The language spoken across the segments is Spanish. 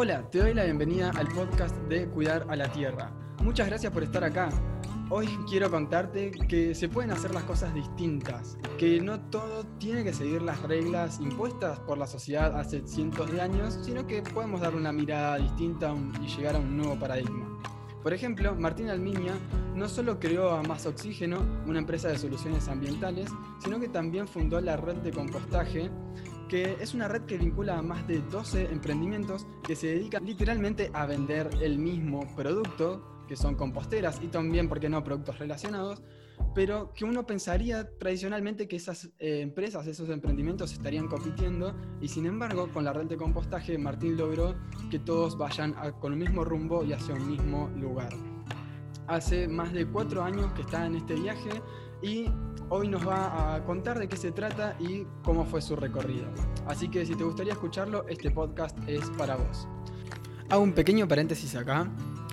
Hola, te doy la bienvenida al podcast de Cuidar a la Tierra. Muchas gracias por estar acá. Hoy quiero contarte que se pueden hacer las cosas distintas, que no todo tiene que seguir las reglas impuestas por la sociedad hace cientos de años, sino que podemos dar una mirada distinta y llegar a un nuevo paradigma. Por ejemplo, Martín Almiña no solo creó a Más Oxígeno, una empresa de soluciones ambientales, sino que también fundó la red de compostaje que es una red que vincula a más de 12 emprendimientos que se dedican literalmente a vender el mismo producto, que son composteras y también, ¿por qué no?, productos relacionados, pero que uno pensaría tradicionalmente que esas eh, empresas, esos emprendimientos estarían compitiendo y sin embargo con la red de compostaje Martín logró que todos vayan con el mismo rumbo y hacia un mismo lugar. Hace más de cuatro años que está en este viaje y hoy nos va a contar de qué se trata y cómo fue su recorrido. Así que si te gustaría escucharlo, este podcast es para vos. Hago un pequeño paréntesis acá.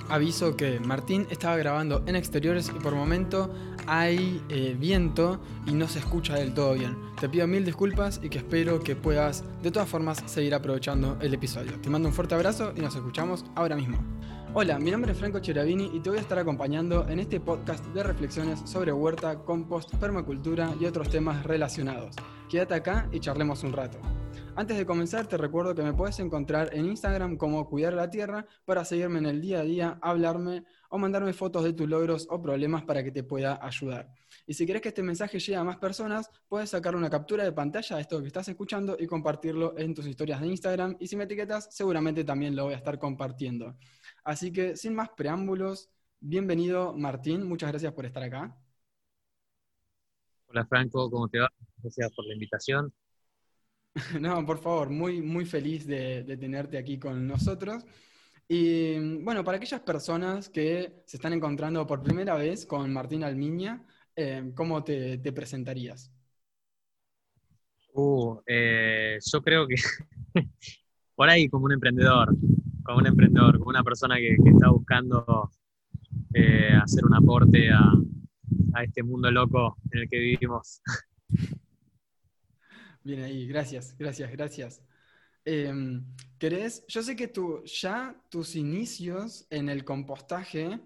Aviso que Martín estaba grabando en exteriores y por momento hay eh, viento y no se escucha del todo bien. Te pido mil disculpas y que espero que puedas de todas formas seguir aprovechando el episodio. Te mando un fuerte abrazo y nos escuchamos ahora mismo. Hola, mi nombre es Franco Cheravini y te voy a estar acompañando en este podcast de reflexiones sobre huerta, compost, permacultura y otros temas relacionados. Quédate acá y charlemos un rato. Antes de comenzar, te recuerdo que me puedes encontrar en Instagram como Cuidar la Tierra para seguirme en el día a día, hablarme o mandarme fotos de tus logros o problemas para que te pueda ayudar. Y si quieres que este mensaje llegue a más personas, puedes sacar una captura de pantalla de esto que estás escuchando y compartirlo en tus historias de Instagram. Y si me etiquetas, seguramente también lo voy a estar compartiendo. Así que sin más preámbulos, bienvenido Martín, muchas gracias por estar acá. Hola Franco, ¿cómo te va? Gracias por la invitación. No, por favor, muy, muy feliz de, tenerte aquí con nosotros. Y bueno, para aquellas personas que se están encontrando por primera vez con Martín Almiña, eh, ¿cómo te, presentarías? Uh, eh, yo creo que por ahí como un emprendedor, como un emprendedor, como una persona que, está buscando eh, hacer un aporte a, este mundo loco en el que vivimos. Bien ahí, gracias, gracias, gracias. Em, ¿Querés? Yo sé que tú, ya tus inicios en el compostaje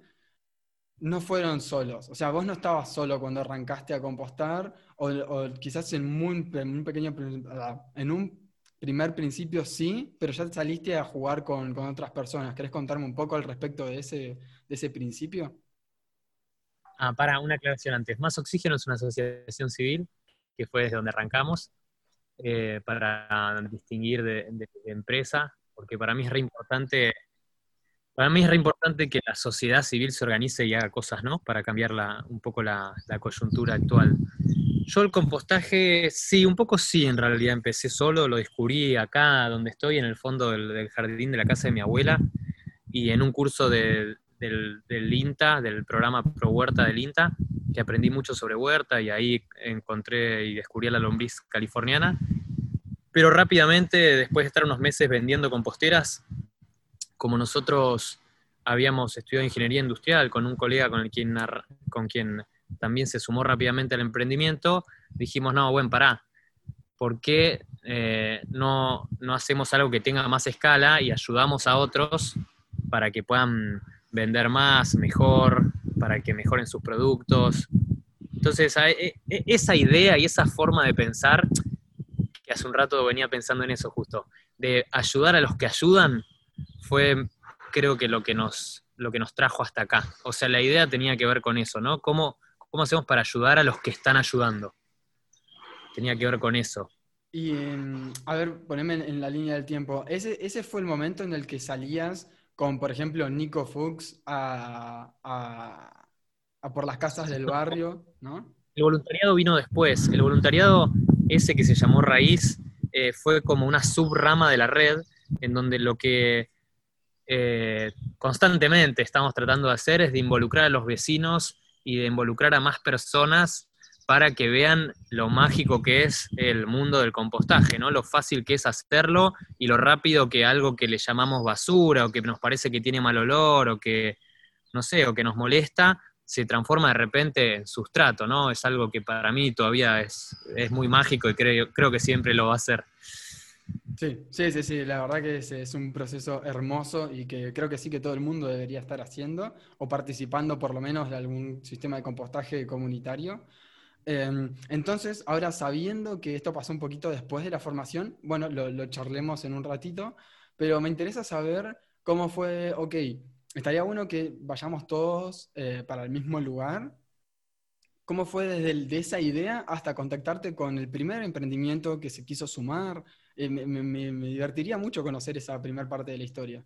no fueron solos. O sea, vos no estabas solo cuando arrancaste a compostar, o, quizás en, en un pequeño, en un primer principio sí, pero ya saliste a jugar con, otras personas. ¿Querés contarme un poco al respecto de ese, de ese principio? Ah, para una aclaración antes. Más Oxígeno es una asociación civil que fue desde donde arrancamos eh, para distinguir de, empresa, porque para mí es re importante. Para mí es re importante que la sociedad civil se organice y haga cosas, ¿no? Para cambiar un poco la, la coyuntura actual. Yo el compostaje, sí, un poco sí, en realidad empecé solo, lo descubrí acá donde estoy, en el fondo del, jardín de la casa de mi abuela, y en un curso del, INTA, del programa Pro Huerta del INTA, que aprendí mucho sobre huerta y ahí encontré y descubrí a la lombriz californiana. Pero rápidamente, después de estar unos meses vendiendo composteras, como nosotros habíamos estudiado ingeniería industrial con un colega con, el quien, con quien también se sumó rápidamente al emprendimiento, dijimos, no, bueno, pará, ¿por qué eh, no, hacemos algo que tenga más escala y ayudamos a otros para que puedan vender más, mejor, para que mejoren sus productos? Entonces, e, e, esa idea y esa forma de pensar, que hace un rato venía pensando en eso justo, de ayudar a los que ayudan, fue creo que lo que nos, lo que nos trajo hasta acá. O sea, la idea tenía que ver con eso, ¿no? Cómo ¿Cómo hacemos para ayudar a los que están ayudando? Tenía que ver con eso. Y, em, a ver, poneme en, la línea del tiempo. Ese, ese fue el momento en el que salías con, por ejemplo, Nico Fuchs a, por las casas del barrio, ¿no? El voluntariado vino después. El voluntariado, ese que se llamó Raíz, eh, fue como una subrama de la red, en donde lo que eh, constantemente estamos tratando de hacer es de involucrar a los vecinos y de involucrar a más personas para que vean lo mágico que es el mundo del compostaje, ¿no? Lo fácil que es hacerlo y lo rápido que algo que le llamamos basura o que nos parece que tiene mal olor o que, no sé, o que nos molesta, se transforma de repente en sustrato, ¿no? Es algo que para mí todavía es, es muy mágico y creo, creo que siempre lo va a ser. Sí, sí, sí, sí, la verdad que es, es, un proceso hermoso y que creo que sí que todo el mundo debería estar haciendo o participando por lo menos de algún sistema de compostaje comunitario. Em, entonces, ahora sabiendo que esto pasó un poquito después de la formación, bueno, lo, lo charlemos en un ratito, pero me interesa saber cómo fue, ok, estaría bueno que vayamos todos eh, para el mismo lugar. ¿Cómo fue desde el, de esa idea hasta contactarte con el primer emprendimiento que se quiso sumar? Eh, me, divertiría mucho conocer esa primera parte de la historia.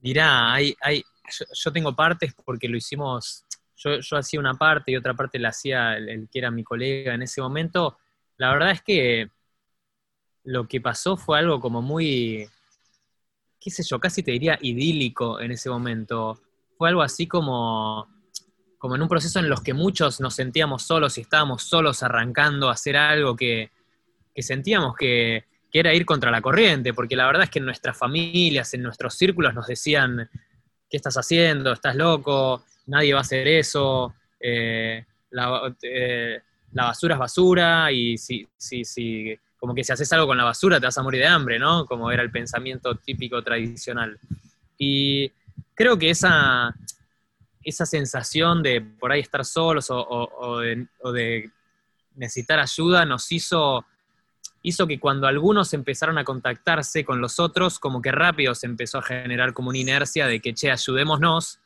Mirá, hay, hay, yo, tengo partes porque lo hicimos, yo, hacía una parte y otra parte la hacía el, que era mi colega en ese momento. La verdad es que lo que pasó fue algo como muy, qué sé yo, casi te diría idílico en ese momento. Fue algo así como, como en un proceso en los que muchos nos sentíamos solos y estábamos solos arrancando a hacer algo que, sentíamos que, era ir contra la corriente, porque la verdad es que en nuestras familias, en nuestros círculos nos decían, ¿qué estás haciendo? ¿Estás loco? Nadie va a hacer eso. Eh, eh, la, basura es basura y si, si, si como que si haces algo con la basura te vas a morir de hambre, ¿no? Como era el pensamiento típico tradicional. Y creo que esa, esa sensación de por ahí estar solos o, de, necesitar ayuda nos hizo, hizo que cuando algunos empezaron a contactarse con los otros, como que rápido se empezó a generar como una inercia de que, che, ayudémonos,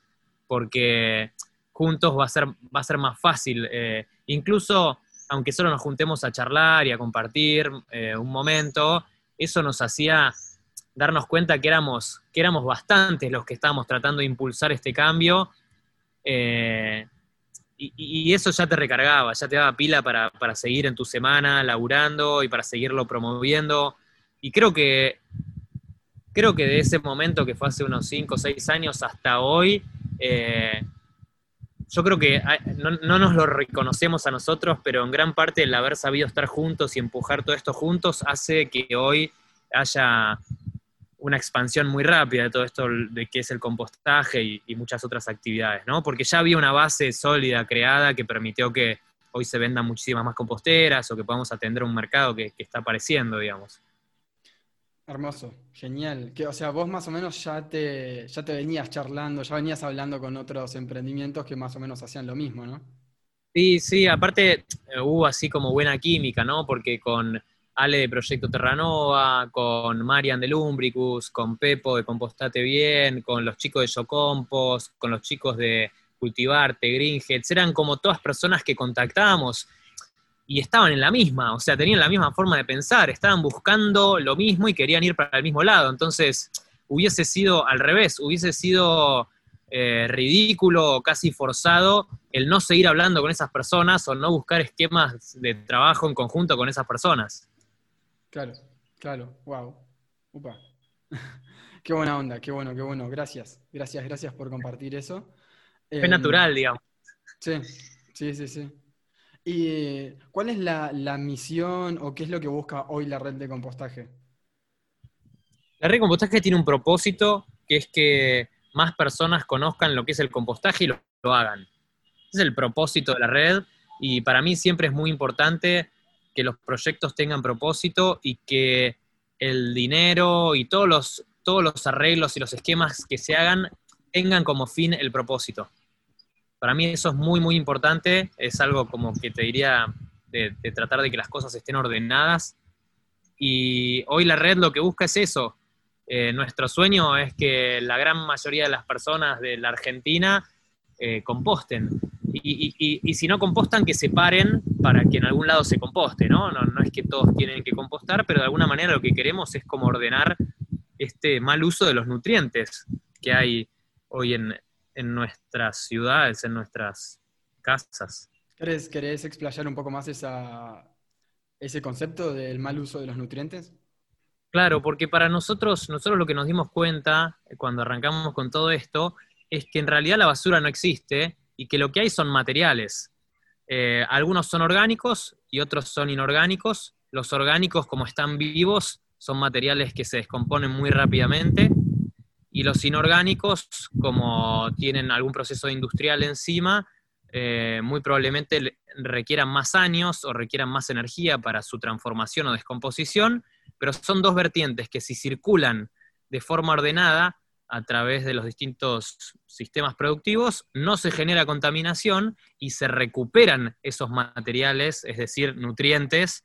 porque juntos va a ser, va a ser más fácil. Eh, incluso aunque solo nos juntemos a charlar y a compartir eh, un momento, eso nos hacía darnos cuenta que éramos, que éramos bastantes los que estábamos tratando de impulsar este cambio. Eh, y, eso ya te recargaba, ya te daba pila para, seguir en tu semana laburando y para seguirlo promoviendo. Y creo que, creo que de ese momento que fue hace unos 5 o 6 años hasta hoy, eh, yo creo que no, nos lo reconocemos a nosotros, pero en gran parte el haber sabido estar juntos y empujar todo esto juntos hace que hoy haya una expansión muy rápida de todo esto de que es el compostaje y, muchas otras actividades, ¿no? Porque ya había una base sólida creada que permitió que hoy se vendan muchísimas más composteras o que podamos atender un mercado que está apareciendo, digamos. Hermoso, genial. Que, o sea, vos más o menos ya te, ya te venías charlando, ya venías hablando con otros emprendimientos que más o menos hacían lo mismo, ¿no? Sí, sí, aparte eh, hubo así como buena química, ¿no? Porque con Ale de Proyecto Terranova, con Marian de Lumbricus, con Pepo de Compostate Bien, con los chicos de Yocompos, con los chicos de Cultivarte, Greenheads, eran como todas personas que contactábamos y estaban en la misma, o sea, tenían la misma forma de pensar, estaban buscando lo mismo y querían ir para el mismo lado. Entonces, hubiese sido al revés, hubiese sido eh, ridículo casi forzado el no seguir hablando con esas personas o no buscar esquemas de trabajo en conjunto con esas personas. Claro, claro, wow. Upa. qué buena onda, qué bueno, qué bueno. Gracias, gracias, gracias por compartir eso. Es natural, digamos. Sí, sí, sí, sí. ¿Y cuál es la, misión o qué es lo que busca hoy la red de compostaje? La red de compostaje tiene un propósito que es que más personas conozcan lo que es el compostaje y lo, hagan. Ese es el propósito de la red y para mí siempre es muy importante que los proyectos tengan propósito y que el dinero y todos los, todos los arreglos y los esquemas que se hagan tengan como fin el propósito. Para mí eso es muy, muy importante. Es algo como que te diría de, tratar de que las cosas estén ordenadas. Y hoy la red lo que busca es eso. Eh, nuestro sueño es que la gran mayoría de las personas de la Argentina eh, composten. Y, si no compostan, que se paren para que en algún lado se composte, ¿no? ¿no? No es que todos tienen que compostar, pero de alguna manera lo que queremos es como ordenar este mal uso de los nutrientes que hay hoy en, en nuestras ciudades, en nuestras casas. ¿Querés, querés explayar un poco más esa, ese concepto del mal uso de los nutrientes? Claro, porque para nosotros, nosotros lo que nos dimos cuenta cuando arrancamos con todo esto es que en realidad la basura no existe y que lo que hay son materiales. Eh, algunos son orgánicos y otros son inorgánicos. Los orgánicos, como están vivos, son materiales que se descomponen muy rápidamente y los inorgánicos, como tienen algún proceso industrial encima, eh, muy probablemente requieran más años o requieran más energía para su transformación o descomposición, pero son dos vertientes que si circulan de forma ordenada a través de los distintos sistemas productivos, no se genera contaminación y se recuperan esos materiales, es decir, nutrientes,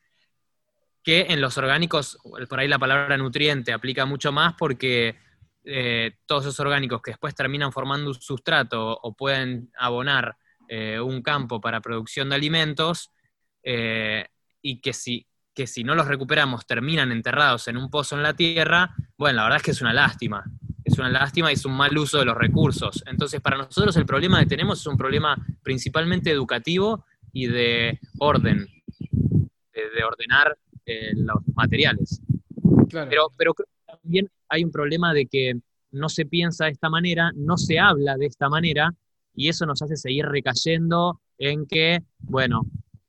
que en los orgánicos, por ahí la palabra nutriente aplica mucho más porque eh, todos esos orgánicos que después terminan formando un sustrato o pueden abonar eh, un campo para producción de alimentos, eh, y que si, que si no los recuperamos terminan enterrados en un pozo en la tierra, bueno, la verdad es que es una lástima. Es una lástima y es un mal uso de los recursos. Entonces, para nosotros el problema que tenemos es un problema principalmente educativo y de orden, de, ordenar los materiales. Pero, pero creo que también hay un problema de que no se piensa de esta manera, no se habla de esta manera, y eso nos hace seguir recayendo en que, bueno,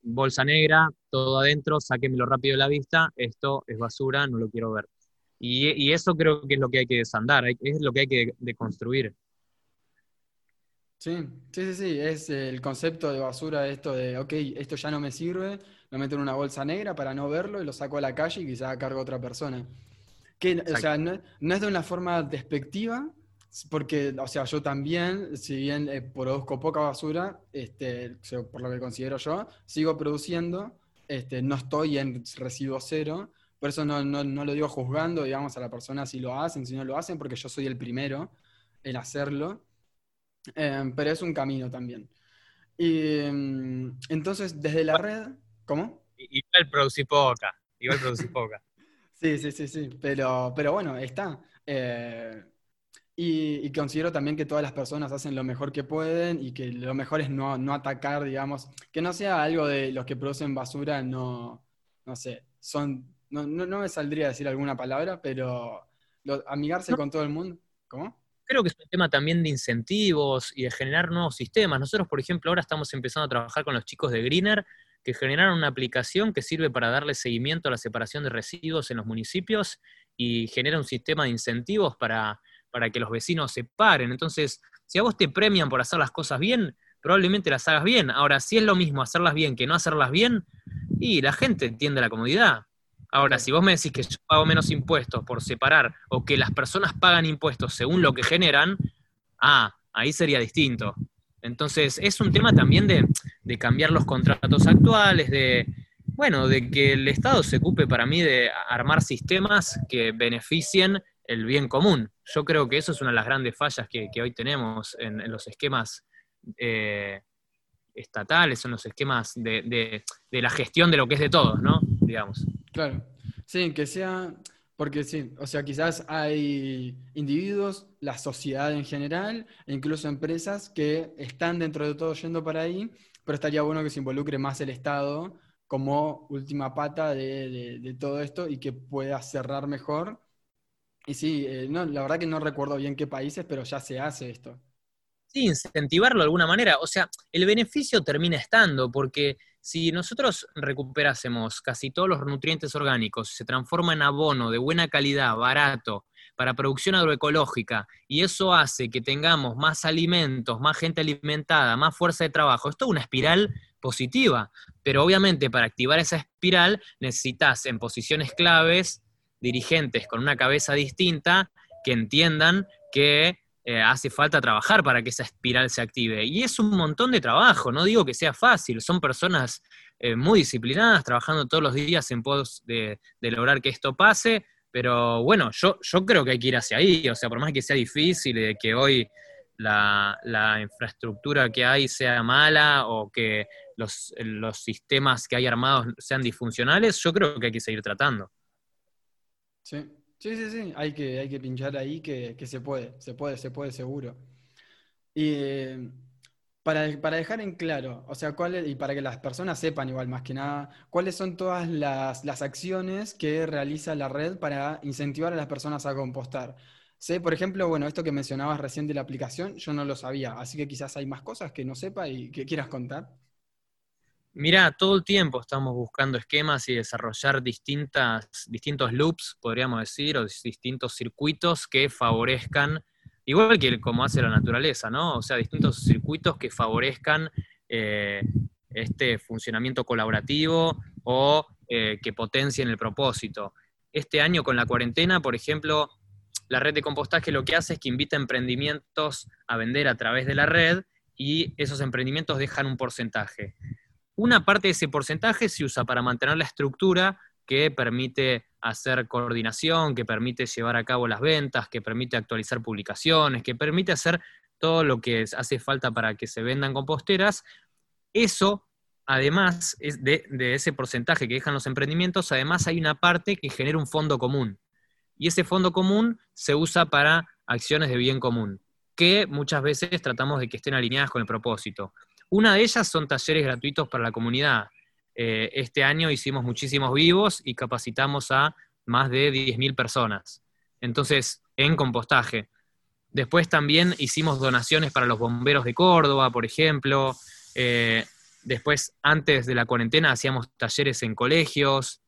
bolsa negra, todo adentro, sáquemelo rápido de la vista, esto es basura, no lo quiero ver. Y, eso creo que es lo que hay que desandar, es lo que hay que deconstruir. Sí, sí, sí, sí, es el concepto de basura, esto de, ok, esto ya no me sirve, lo meto en una bolsa negra para no verlo y lo saco a la calle y quizá cargo a otra persona. Que, o sea, no, es de una forma despectiva, porque, o sea, yo también, si bien eh, produzco poca basura, este, por lo que considero yo, sigo produciendo, este, no estoy en residuo cero, por eso no, lo digo juzgando, digamos, a la persona si lo hacen, si no lo hacen, porque yo soy el primero en hacerlo, em, pero es un camino también. Y em, entonces, desde la red, ¿cómo? Igual producí poca, igual producí poca. sí, sí, sí, sí, pero, pero bueno, está. Eh, y, considero también que todas las personas hacen lo mejor que pueden y que lo mejor es no, atacar, digamos, que no sea algo de los que producen basura, no, no sé, son, no, no, me saldría a decir alguna palabra, pero amigarse con todo el mundo. ¿Cómo? Creo que es un tema también de incentivos y de generar nuevos sistemas. Nosotros, por ejemplo, ahora estamos empezando a trabajar con los chicos de Greener, que generaron una aplicación que sirve para darle seguimiento a la separación de residuos en los municipios y genera un sistema de incentivos para para que los vecinos se paren. Entonces, si a vos te premian por hacer las cosas bien, probablemente las hagas bien. Ahora, si es lo mismo hacerlas bien que no hacerlas bien, y la gente entiende la comodidad. Ahora, si vos me decís que yo pago menos impuestos por separar o que las personas pagan impuestos según lo que generan, ah, ahí sería distinto. Entonces, es un tema también de, de cambiar los contratos actuales, de, bueno, de que el Estado se ocupe para mí de armar sistemas que beneficien el bien común. Yo creo que eso es una de las grandes fallas que, hoy tenemos en, los esquemas eh, estatales, en los esquemas de, la gestión de lo que es de todos, ¿no? Digamos. Claro. Sí, que sea, porque sí, o sea, quizás hay individuos, la sociedad en general, e incluso empresas que están dentro de todo yendo para ahí, pero estaría bueno que se involucre más el Estado como última pata de todo esto y que pueda cerrar mejor y sí, eh, no, la verdad que no recuerdo bien qué países, pero ya se hace esto. Sí, incentivarlo de alguna manera. O sea, el beneficio termina estando, porque si nosotros recuperásemos casi todos los nutrientes orgánicos, se transforma en abono de buena calidad, barato, para producción agroecológica, y eso hace que tengamos más alimentos, más gente alimentada, más fuerza de trabajo, es toda una espiral positiva. Pero obviamente para activar esa espiral necesitas en posiciones claves dirigentes con una cabeza distinta que entiendan que eh, hace falta trabajar para que esa espiral se active. Y es un montón de trabajo, no digo que sea fácil, son personas eh, muy disciplinadas, trabajando todos los días en pos de, lograr que esto pase, pero bueno, yo, yo creo que hay que ir hacia ahí, o sea, por más que sea difícil y que hoy la, infraestructura que hay sea mala o que los, los sistemas que hay armados sean disfuncionales, yo creo que hay que seguir tratando. Sí, sí, sí, sí. Hay que, hay que pinchar ahí que, se puede, se puede, se puede seguro. Y para, dejar en claro, o sea, cuál y para que las personas sepan igual más que nada, cuáles son todas las, acciones que realiza la red para incentivar a las personas a compostar. Sé, por ejemplo, bueno, esto que mencionabas recién de la aplicación, yo no lo sabía, así que quizás hay más cosas que no sepa y que quieras contar. Mira, todo el tiempo estamos buscando esquemas y desarrollar distintas, distintos loops, podríamos decir, o distintos circuitos que favorezcan, igual que como hace la naturaleza, ¿no? O sea, distintos circuitos que favorezcan eh, este funcionamiento colaborativo o eh, que potencien el propósito. este año con la cuarentena, por ejemplo, la red de compostaje lo que hace es que invita emprendimientos a vender a través de la red y esos emprendimientos dejan un porcentaje. Una parte de ese porcentaje se usa para mantener la estructura que permite hacer coordinación, que permite llevar a cabo las ventas, que permite actualizar publicaciones, que permite hacer todo lo que hace falta para que se vendan composteras. Eso, además de, de ese porcentaje que dejan los emprendimientos, además hay una parte que genera un fondo común. Y ese fondo común se usa para acciones de bien común, que muchas veces tratamos de que estén alineadas con el propósito. Una de ellas son talleres gratuitos para la comunidad. Eh, este año hicimos muchísimos vivos y capacitamos a más de 10.000 personas. Entonces, en compostaje. Después también hicimos donaciones para los bomberos de Córdoba, por ejemplo. Eh, después, antes de la cuarentena, hacíamos talleres en colegios.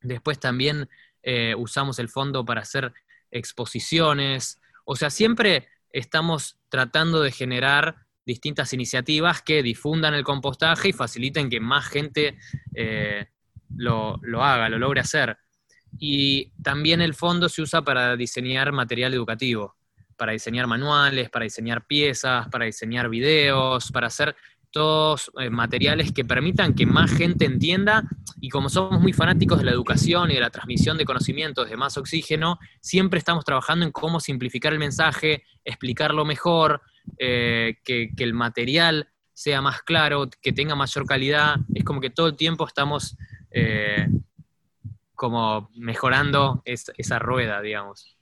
Después también eh, usamos el fondo para hacer exposiciones. O sea, siempre estamos tratando de generar distintas iniciativas que difundan el compostaje y faciliten que más gente eh, lo, lo, haga, lo logre hacer. Y también el fondo se usa para diseñar material educativo, para diseñar manuales, para diseñar piezas, para diseñar videos, para hacer todos eh, materiales que permitan que más gente entienda y como somos muy fanáticos de la educación y de la transmisión de conocimientos de más oxígeno, siempre estamos trabajando en cómo simplificar el mensaje, explicarlo mejor, eh, que, el material sea más claro, que tenga mayor calidad. Es como que todo el tiempo estamos eh, como mejorando esa rueda, digamos.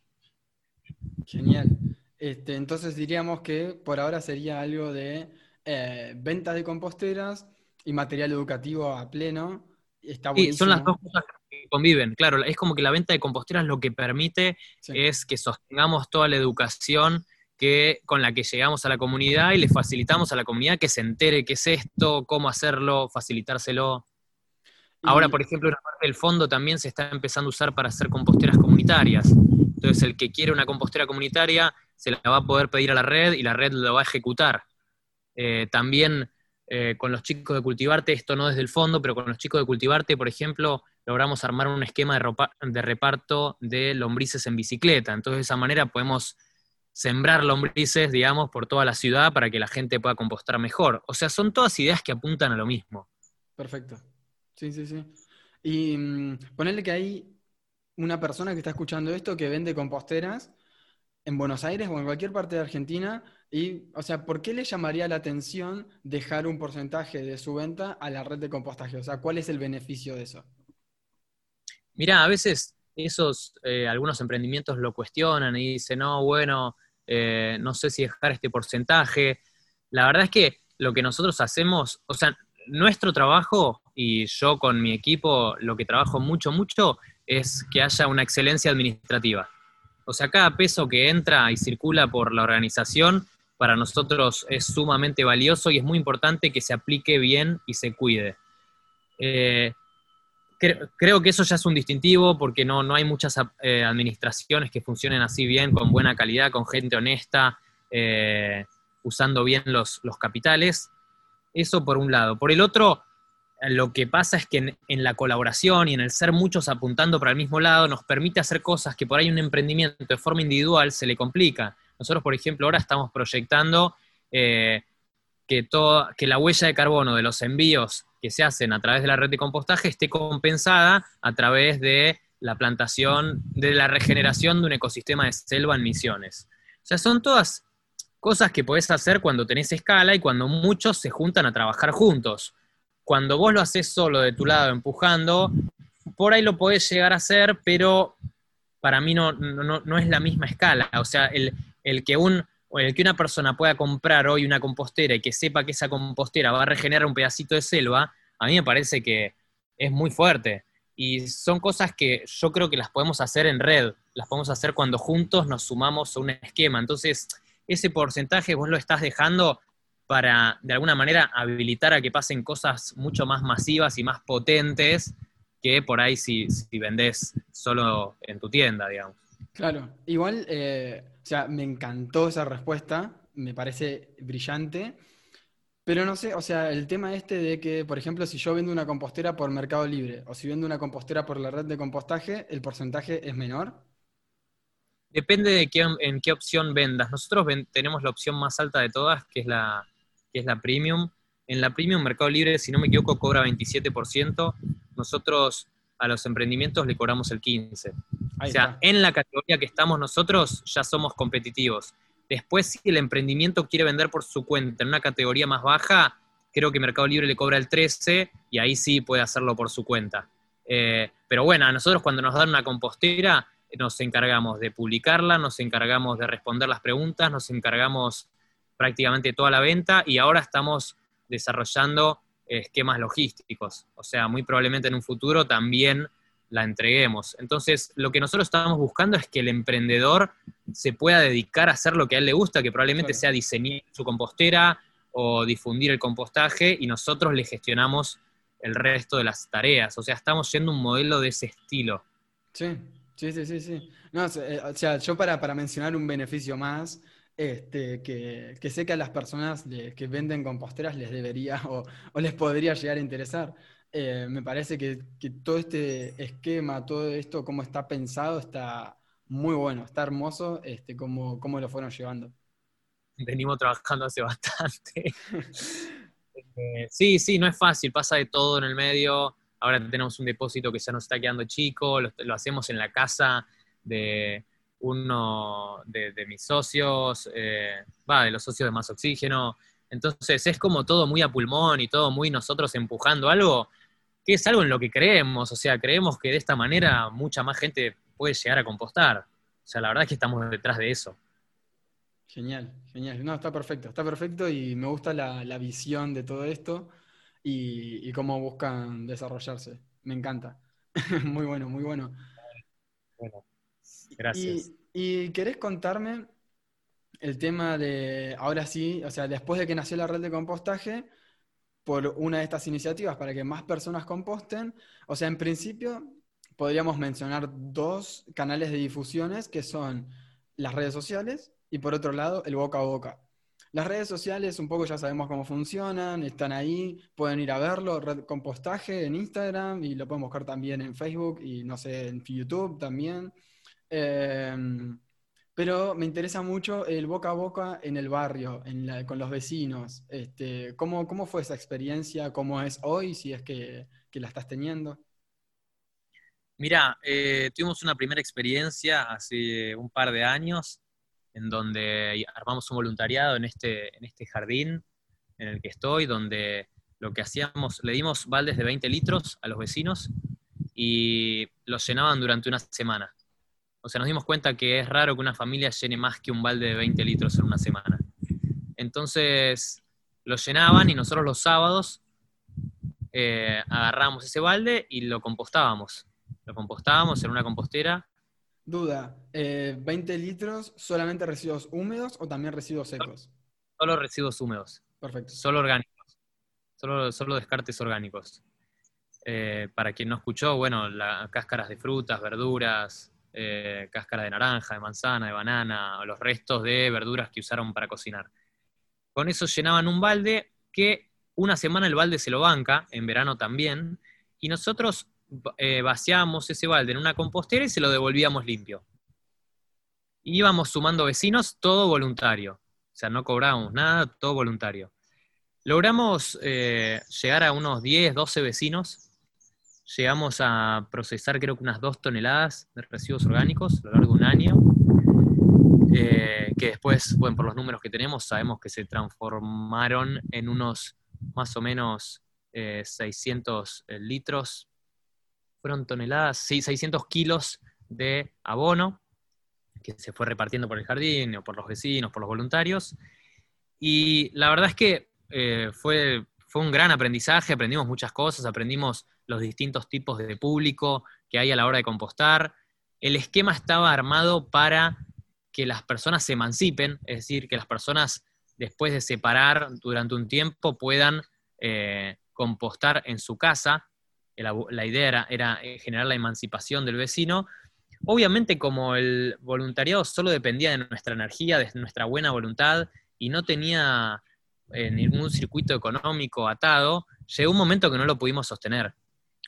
Genial. Este, entonces diríamos que por ahora sería algo de eh, ventas de composteras y material educativo a pleno. Está sí, son las dos cosas que conviven. Claro, es como que la venta de composteras lo que permite es que sostengamos toda la educación que, con la que llegamos a la comunidad y le facilitamos a la comunidad que se entere qué es esto, cómo hacerlo, facilitárselo. Ahora, por ejemplo, una parte del fondo también se está empezando a usar para hacer composteras comunitarias. Entonces, el que quiere una compostera comunitaria se la va a poder pedir a la red y la red lo va a ejecutar. Eh, también eh, con los chicos de Cultivarte, esto no desde el fondo, pero con los chicos de Cultivarte, por ejemplo, logramos armar un esquema de, de reparto de lombrices en bicicleta. Entonces, de esa manera podemos sembrar lombrices, digamos, por toda la ciudad para que la gente pueda compostar mejor. O sea, son todas ideas que apuntan a lo mismo. Perfecto. Sí, sí, sí. Y mm, ponerle que hay una persona que está escuchando esto que vende composteras en Buenos Aires o en cualquier parte de Argentina y, o sea, ¿por qué le llamaría la atención dejar un porcentaje de su venta a la red de compostaje? O sea, ¿cuál es el beneficio de eso? Mira, a veces esos, eh, algunos emprendimientos lo cuestionan y dicen, no, bueno, eh, no sé si dejar este porcentaje. La verdad es que lo que nosotros hacemos, o sea, nuestro trabajo y yo con mi equipo lo que trabajo mucho, mucho es que haya una excelencia administrativa. O sea, cada peso que entra y circula por la organización para nosotros es sumamente valioso y es muy importante que se aplique bien y se cuide. Eh, creo, que eso ya es un distintivo porque no, no hay muchas eh, administraciones que funcionen así bien, con buena calidad, con gente honesta, eh, usando bien los, los, capitales. Eso por un lado. Por el otro, lo que pasa es que en, la colaboración y en el ser muchos apuntando para el mismo lado nos permite hacer cosas que por ahí un emprendimiento de forma individual se le complica. Nosotros, por ejemplo, ahora estamos proyectando eh, que, que la huella de carbono de los envíos que se hacen a través de la red de compostaje esté compensada a través de la plantación, de la regeneración de un ecosistema de selva en misiones. O sea, son todas cosas que podés hacer cuando tenés escala y cuando muchos se juntan a trabajar juntos. Cuando vos lo haces solo de tu lado empujando, por ahí lo podés llegar a hacer, pero para mí no, no, no es la misma escala. O sea, el, el que un el que una persona pueda comprar hoy una compostera y que sepa que esa compostera va a regenerar un pedacito de selva, a mí me parece que es muy fuerte. Y son cosas que yo creo que las podemos hacer en red, las podemos hacer cuando juntos nos sumamos a un esquema. Entonces, ese porcentaje vos lo estás dejando para, de alguna manera, habilitar a que pasen cosas mucho más masivas y más potentes que por ahí si, si vendés solo en tu tienda, digamos. Claro, igual, eh, o sea, me encantó esa respuesta, me parece brillante, Pero no sé, o sea, el tema este de que, por ejemplo, si yo vendo una compostera por Mercado Libre o si vendo una compostera por la red de compostaje, ¿el porcentaje es menor? Depende de qué, en qué opción vendas. Nosotros tenemos la opción más alta de todas, que es, la, que es la Premium. En la Premium Mercado Libre, si no me equivoco, cobra 27%. Nosotros a los emprendimientos le cobramos el 15%. o sea, en la categoría que estamos nosotros ya somos competitivos. Después, si el emprendimiento quiere vender por su cuenta en una categoría más baja, creo que Mercado Libre le cobra el 13 y ahí sí puede hacerlo por su cuenta. Eh, pero bueno, a nosotros cuando nos dan una compostera, nos encargamos de publicarla, nos encargamos de responder las preguntas, nos encargamos prácticamente toda la venta y ahora estamos desarrollando esquemas logísticos. O sea, muy probablemente en un futuro también la entreguemos. Entonces, lo que nosotros estamos buscando es que el emprendedor se pueda dedicar a hacer lo que a él le gusta, que probablemente sea diseñar su compostera o difundir el compostaje, y nosotros le gestionamos el resto de las tareas. O sea, estamos yendo un modelo de ese estilo. Sí, sí, sí, sí. sí. No, eh, o sea, yo para, para mencionar un beneficio más, este, que, que, sé que a las personas que venden composteras les debería o, les podría llegar a interesar. Eh, me parece que, todo este esquema, todo esto, cómo está pensado, está muy bueno, está hermoso, este, cómo, cómo lo fueron llevando. Venimos trabajando hace bastante. Eh, sí, sí, no es fácil, pasa de todo en el medio. Ahora tenemos un depósito que ya nos está quedando chico, lo, hacemos en la casa de uno de, mis socios, eh, va, de los socios de Más Oxígeno. Entonces es como todo muy a pulmón y todo muy nosotros empujando algo que es algo en lo que creemos, o sea, creemos que de esta manera mucha más gente puede llegar a compostar. O sea, la verdad es que estamos detrás de eso. Genial, genial. No, está perfecto, está perfecto y me gusta la, visión de todo esto y, cómo buscan desarrollarse. Me encanta. muy bueno, muy bueno. Bueno, gracias. Y, y, querés contarme el tema de, ahora sí, o sea, después de que nació la red de compostaje, por una de estas iniciativas para que más personas composten. O sea, en principio podríamos mencionar dos canales de difusiones que son las redes sociales y por otro lado el boca a boca. Las redes sociales un poco ya sabemos cómo funcionan, están ahí, pueden ir a verlo, Red Compostaje en Instagram y lo pueden buscar también en Facebook y no sé, en YouTube también. Eh, pero me interesa mucho el boca a boca en el barrio, con los vecinos. Este, ¿cómo, ¿Cómo fue esa experiencia? ¿Cómo es hoy, si es que, la estás teniendo? Mira, eh, tuvimos una primera experiencia hace un par de años en donde armamos un voluntariado en este, en este jardín en el que estoy, donde lo que hacíamos, le dimos baldes de 20 litros a los vecinos y los llenaban durante una semana. O sea, nos dimos cuenta que es raro que una familia llene más que un balde de 20 litros en una semana. Entonces lo llenaban y nosotros los sábados eh, agarrábamos ese balde y lo compostábamos. Lo compostábamos en una compostera. Duda, ¿20 eh, litros solamente residuos húmedos o también residuos secos? Solo residuos húmedos. Perfecto. Solo orgánicos. Solo, solo descartes orgánicos. Eh, para quien no escuchó, bueno, las cáscaras de frutas, verduras, eh, cáscara de naranja, de manzana, de banana, los restos de verduras que usaron para cocinar. Con eso llenaban un balde que una semana el balde se lo banca, en verano también, y nosotros eh, vaciábamos ese balde en una compostera y se lo devolvíamos limpio. íbamos sumando vecinos, todo voluntario. O sea, no cobrábamos nada, todo voluntario. Logramos eh, llegar a unos 10, 12 vecinos llegamos a procesar creo que unas dos toneladas de residuos orgánicos a lo largo de un año, eh, que después, bueno, por los números que tenemos, sabemos que se transformaron en unos más o menos 600 eh, litros, fueron toneladas, sí, 600 kilos de abono que se fue repartiendo por el jardín o por los vecinos, por los voluntarios. Y la verdad es que eh, fue, fue un gran aprendizaje, aprendimos muchas cosas, aprendimos los distintos tipos de público que hay a la hora de compostar. El esquema estaba armado para que las personas se emancipen, es decir, que las personas después de separar durante un tiempo puedan eh, compostar en su casa. La, idea era, eh, generar la emancipación del vecino. Obviamente como el voluntariado solo dependía de nuestra energía, de nuestra buena voluntad y no tenía en un circuito económico atado, llegó un momento que no lo pudimos sostener.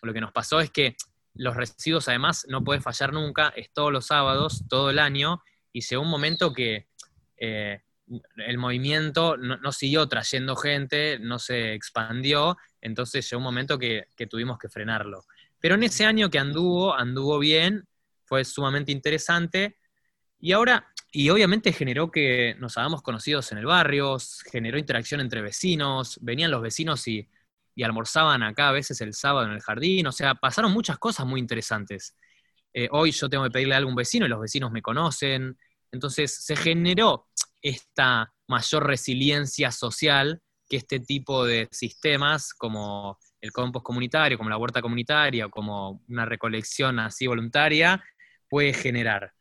Lo que nos pasó es que los residuos además no puede fallar nunca, es todos los sábados, todo el año, y llegó un momento que eh, el movimiento no, siguió trayendo gente, no se expandió, entonces llegó un momento que, tuvimos que frenarlo. Pero en ese año que anduvo, anduvo bien, fue sumamente interesante, y ahora, y obviamente generó que nos hagamos conocidos en el barrio, generó interacción entre vecinos, venían los vecinos y y almorzaban acá a veces el sábado en el jardín, o sea, pasaron muchas cosas muy interesantes. Eh, hoy yo tengo que pedirle a algún vecino y los vecinos me conocen, entonces se generó esta mayor resiliencia social que este tipo de sistemas como el compost comunitario, como la huerta comunitaria o como una recolección así voluntaria puede generar.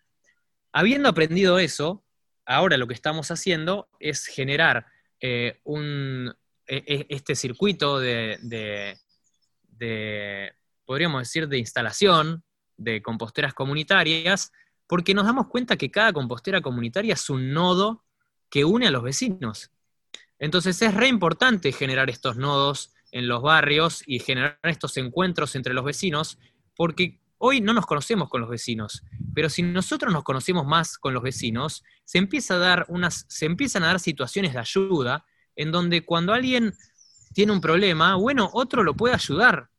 Habiendo aprendido eso, ahora lo que estamos haciendo es generar eh, un, este circuito de, podríamos decir, de instalación de composteras comunitarias, porque nos damos cuenta que cada compostera comunitaria es un nodo que une a los vecinos. Entonces es re importante generar estos nodos en los barrios y generar estos encuentros entre los vecinos, porque hoy no nos conocemos con los vecinos, pero si nosotros nos conocemos más con los vecinos, se, empieza a dar unas, se empiezan a dar situaciones de ayuda en donde cuando alguien tiene un problema, bueno, otro lo puede ayudar.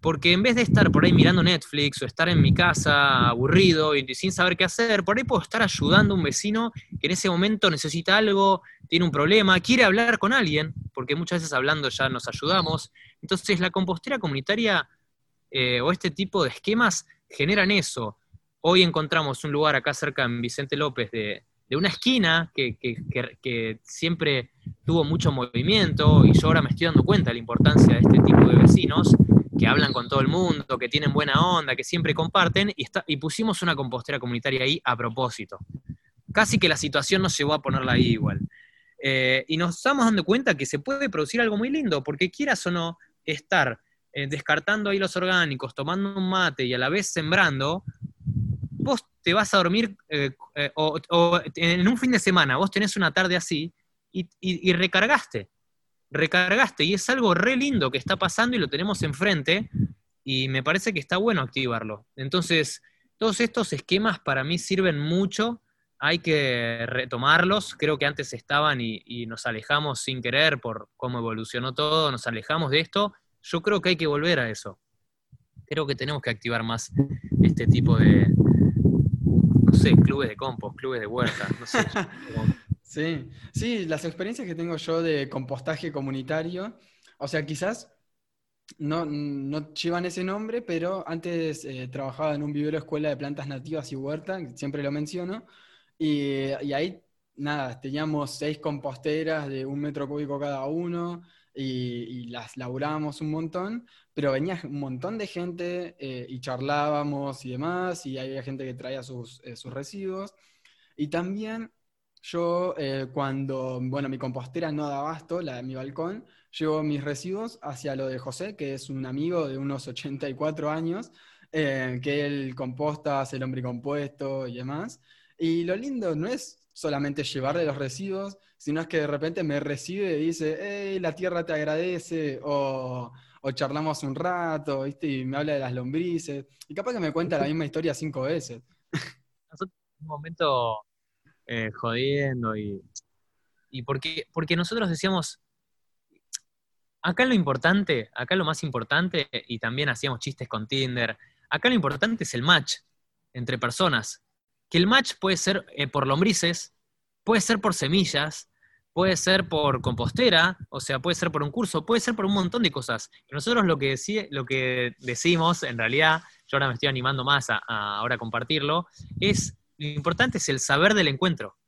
Porque en vez de estar por ahí mirando Netflix o estar en mi casa aburrido y sin saber qué hacer, por ahí puedo estar ayudando a un vecino que en ese momento necesita algo, tiene un problema, quiere hablar con alguien, porque muchas veces hablando ya nos ayudamos. Entonces la compostera comunitaria eh, o este tipo de esquemas generan eso. Hoy encontramos un lugar acá cerca en Vicente López de, de una esquina que, siempre tuvo mucho movimiento y yo ahora me estoy dando cuenta de la importancia de este tipo de vecinos que hablan con todo el mundo, que tienen buena onda, que siempre comparten y, pusimos una compostera comunitaria ahí a propósito. Casi que la situación nos llevó a ponerla ahí igual. Eh, y nos estamos dando cuenta que se puede producir algo muy lindo, porque quieras o no, estar eh, descartando ahí los orgánicos, tomando un mate y a la vez sembrando, te vas a dormir, eh, eh, o, en un fin de semana, vos tenés una tarde así y, recargaste, recargaste, y es algo re lindo que está pasando y lo tenemos enfrente, y me parece que está bueno activarlo. Entonces, todos estos esquemas para mí sirven mucho, hay que retomarlos, creo que antes estaban y nos alejamos sin querer por cómo evolucionó todo, nos alejamos de esto, yo creo que hay que volver a eso. Creo que tenemos que activar más este tipo de, sé, clubes de compost, clubes de huerta, no sé. sí, sí, las experiencias que tengo yo de compostaje comunitario, o sea, quizás no, llevan ese nombre, pero antes eh, trabajaba en un vivero escuela de plantas nativas y huerta, siempre lo menciono, y, ahí, nada, teníamos seis composteras de un metro cúbico cada uno, y, las laburábamos un montón, pero venía un montón de gente eh, y charlábamos y demás, y había gente que traía sus, eh, sus residuos. Y también yo, eh, cuando, bueno, mi compostera no da abasto, la de mi balcón, llevo mis residuos hacia lo de José, que es un amigo de unos 84 años, que él composta, hace el hombre compuesto y demás. Y lo lindo no es solamente llevarle los residuos, sino es que de repente me recibe y dice, hey, la tierra te agradece, o, charlamos un rato, ¿viste? y me habla de las lombrices, y capaz que me cuenta la misma historia cinco veces. Nosotros en un momento eh, jodiendo y, y porque, porque nosotros decíamos, acá lo importante, acá lo más importante, y también hacíamos chistes con Tinder, acá lo importante es el match entre personas, que el match puede ser eh, por lombrices, puede ser por semillas, puede ser por compostera, o sea, puede ser por un curso, puede ser por un montón de cosas. nosotros lo que, lo que decimos, en realidad, yo ahora me estoy animando más a, ahora compartirlo, es lo importante es el saber del encuentro.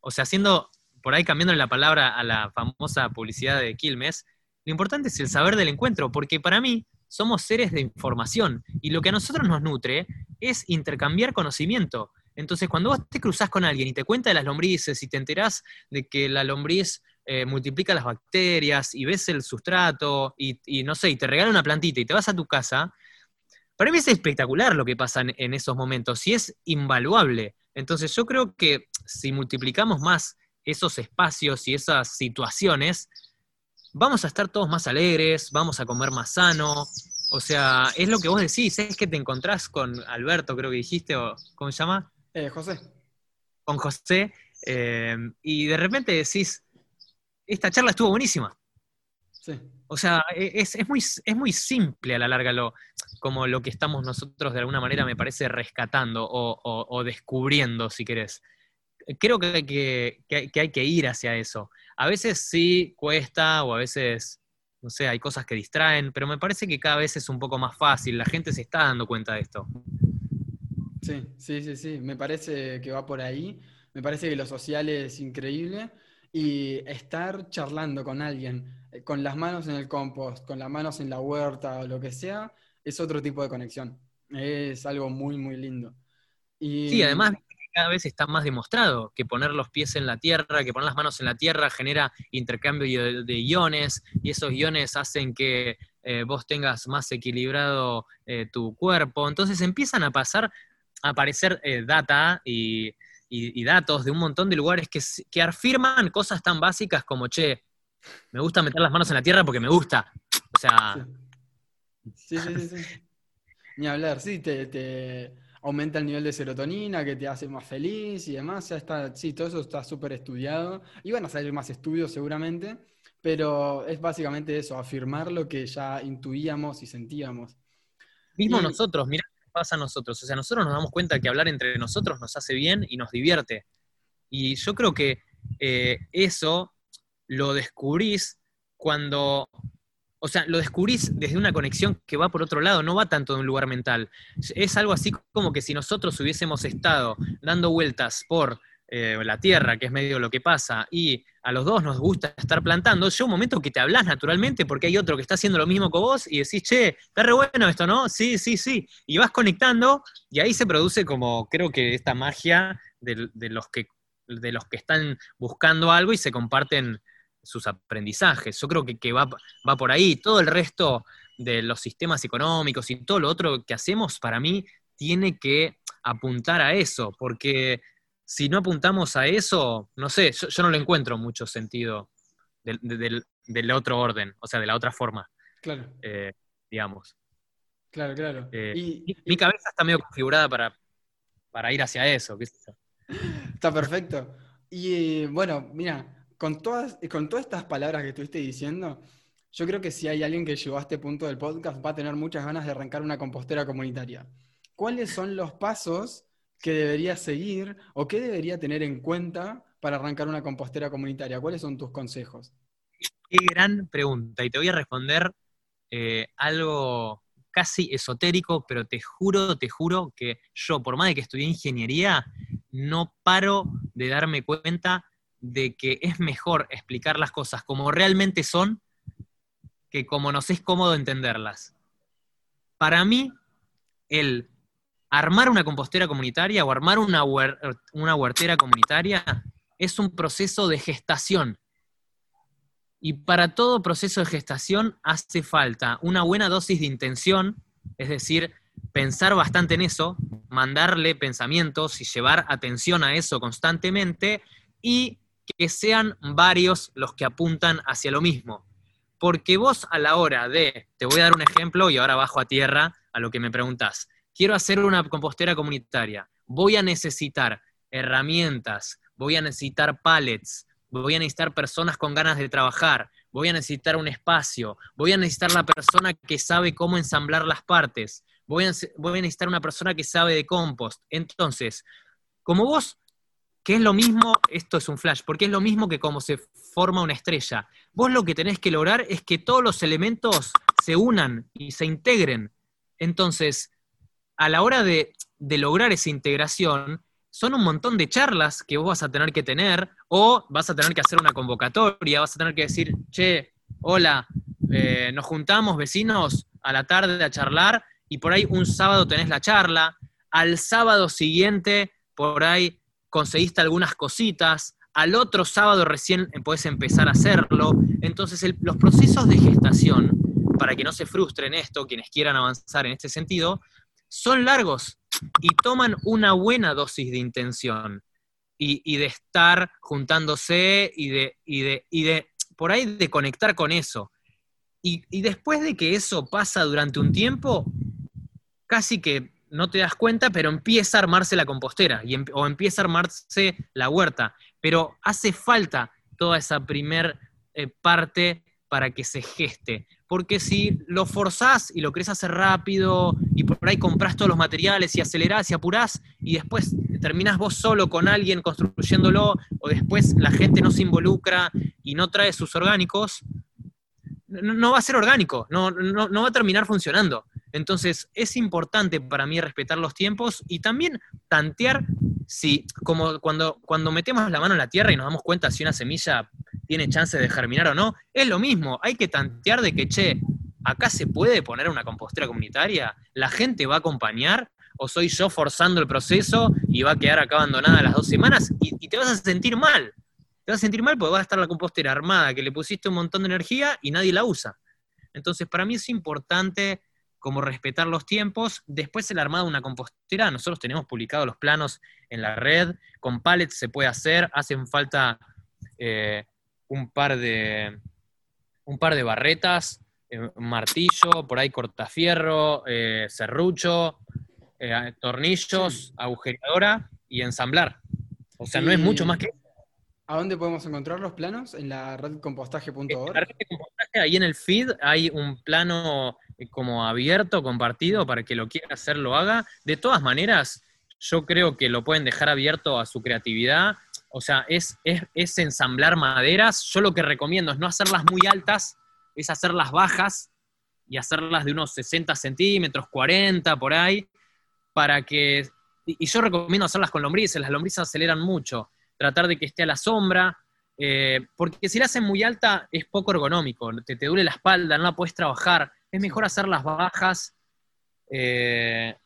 O sea, haciendo, por ahí cambiando la palabra a la famosa publicidad de Quilmes, lo importante es el saber del encuentro, porque para mí somos seres de información y lo que a nosotros nos nutre es intercambiar conocimiento. Entonces, cuando vos te cruzás con alguien y te cuenta de las lombrices y te enterás de que la lombriz eh, multiplica las bacterias y ves el sustrato y, no sé, y te regala una plantita y te vas a tu casa, para mí es espectacular lo que pasa en, esos momentos y es invaluable. Entonces, yo creo que si multiplicamos más esos espacios y esas situaciones, vamos a estar todos más alegres, vamos a comer más sano. O sea, es lo que vos decís, es que te encontrás con Alberto, creo que dijiste, o ¿cómo se llama? Eh, José. Con José, eh, y de repente decís, esta charla estuvo buenísima. Sí. O sea, e, es, muy, es muy simple a la larga lo, como lo que estamos nosotros de alguna manera, me parece, rescatando o, descubriendo, si querés. Creo que, que, hay que ir hacia eso. A veces sí cuesta o a veces, no sé, hay cosas que distraen, pero me parece que cada vez es un poco más fácil. La gente se está dando cuenta de esto. Sí, sí, sí, sí. Me parece que va por ahí. Me parece que lo social es increíble y estar charlando con alguien eh, con las manos en el compost, con las manos en la huerta o lo que sea, es otro tipo de conexión. Es algo muy, muy lindo. Y... Sí, además cada vez está más demostrado que poner los pies en la tierra, que poner las manos en la tierra genera intercambio de, iones y esos iones hacen que eh, vos tengas más equilibrado eh, tu cuerpo. Entonces empiezan a pasar, aparecer data y, datos de un montón de lugares que, que afirman cosas tan básicas como, che, me gusta meter las manos en la tierra porque me gusta. O sea. Sí, sí, sí. Ni hablar, sí, te, aumenta el nivel de serotonina, que te hace más feliz y demás. Ya está, sí, todo eso está súper estudiado. Y van a salir más estudios seguramente, pero es básicamente eso, afirmar lo que ya intuíamos y sentíamos. Mismo nosotros, mira qué pasa a nosotros. O sea, nosotros nos damos cuenta que hablar entre nosotros nos hace bien y nos divierte. Y yo creo que eh, eso lo descubrís cuando, o sea, lo descubrís desde una conexión que va por otro lado, no va tanto de un lugar mental. Es algo así como que si nosotros hubiésemos estado dando vueltas por eh, la tierra, que es medio lo que pasa, y a los dos nos gusta estar plantando, llega un momento que te hablas naturalmente porque hay otro que está haciendo lo mismo que vos y decís, che, está re bueno esto, ¿no? Sí, sí, sí. Y vas conectando y ahí se produce como, creo que esta magia de, los, que, de los que están buscando algo y se comparten sus aprendizajes. Yo creo que, va, va, por ahí. Todo el resto de los sistemas económicos y todo lo otro que hacemos, para mí, tiene que apuntar a eso, porque si no apuntamos a eso, no sé, yo, no le encuentro mucho sentido del, otro orden, o sea, de la otra forma. Claro. Eh, digamos. Claro, claro. Eh, mi cabeza está medio configurada para, para ir hacia eso. Está perfecto. Y bueno, mira, con todas, con todas estas palabras que estuviste diciendo, yo creo que si hay alguien que llegó a este punto del podcast, va a tener muchas ganas de arrancar una compostera comunitaria. ¿Cuáles son los pasos que debería seguir o qué debería tener en cuenta para arrancar una compostera comunitaria? ¿Cuáles son tus consejos? Qué gran pregunta. Y te voy a responder eh, algo casi esotérico, pero te juro, te juro que yo, por más de que estudié ingeniería, no paro de darme cuenta de que es mejor explicar las cosas como realmente son que como nos es cómodo entenderlas. Para mí, el armar una compostera comunitaria o armar una, una huertera comunitaria es un proceso de gestación. Y para todo proceso de gestación hace falta una buena dosis de intención, es decir, pensar bastante en eso, mandarle pensamientos y llevar atención a eso constantemente y que sean varios los que apuntan hacia lo mismo. Porque vos a la hora de, te voy a dar un ejemplo y ahora bajo a tierra a lo que me preguntás, quiero hacer una compostera comunitaria, voy a necesitar herramientas, voy a necesitar pallets, voy a necesitar personas con ganas de trabajar, voy a necesitar un espacio, voy a necesitar la persona que sabe cómo ensamblar las partes, voy a, necesitar una persona que sabe de compost. Entonces, como vos que es lo mismo, esto es un flash, porque es lo mismo que como se forma una estrella. Vos lo que tenés que lograr es que todos los elementos se unan y se integren. Entonces, a la hora de, lograr esa integración, son un montón de charlas que vos vas a tener que tener, o vas a tener que hacer una convocatoria, vas a tener que decir, che, hola, eh, nos juntamos vecinos a la tarde a charlar, y por ahí un sábado tenés la charla, al sábado siguiente, por ahí conseguiste algunas cositas, al otro sábado recién puedes empezar a hacerlo. Entonces, los procesos de gestación, para que no se frustren esto, quienes quieran avanzar en este sentido, son largos y toman una buena dosis de intención. y, de estar juntándose y de, por ahí, de conectar con eso. Y, después de que eso pasa durante un tiempo, casi que no te das cuenta, pero empieza a armarse la compostera em, o empieza a armarse la huerta. Pero hace falta toda esa primer eh, parte para que se geste. Porque si lo forzás y lo querés hacer rápido y por ahí compras todos los materiales y acelerás y apurás y después terminás vos solo con alguien construyéndolo o después la gente no se involucra y no trae sus orgánicos, no, va a ser orgánico, no, no va a terminar funcionando. Entonces, es importante para mí respetar los tiempos y también tantear si, como cuando, cuando metemos la mano en la tierra y nos damos cuenta si una semilla tiene chance de germinar o no, es lo mismo, hay que tantear de que, che, acá se puede poner una compostera comunitaria, la gente va a acompañar o soy yo forzando el proceso y va a quedar acá abandonada las dos semanas y, te vas a sentir mal. Te vas a sentir mal porque va a estar la compostera armada, que le pusiste un montón de energía y nadie la usa. Entonces, para mí es importante como respetar los tiempos. Después el armado de una compostera, nosotros tenemos publicados los planos en la red, con pallets se puede hacer, hacen falta eh, un, par de, un par de barretas, eh, un martillo, por ahí cortafierro, eh, serrucho, tornillos, agujeradora y ensamblar. O sea, no es mucho más que ¿A dónde podemos encontrar los planos? En la red compostaje.org. En la red de compostaje, ahí en el feed hay un plano eh, como abierto, compartido, para que lo quiera hacer, lo haga. De todas maneras, yo creo que lo pueden dejar abierto a su creatividad. O sea, es, es, ensamblar maderas. Yo lo que recomiendo es no hacerlas muy altas, es hacerlas bajas y hacerlas de unos 60 centímetros, 40 por ahí, para que... Y yo recomiendo hacerlas con lombrices, las lombrices aceleran mucho. Tratar de que esté a la sombra, eh, porque si la hacen muy alta es poco ergonómico, te, te duele la espalda, no la puedes trabajar, es mejor hacerlas bajas eh,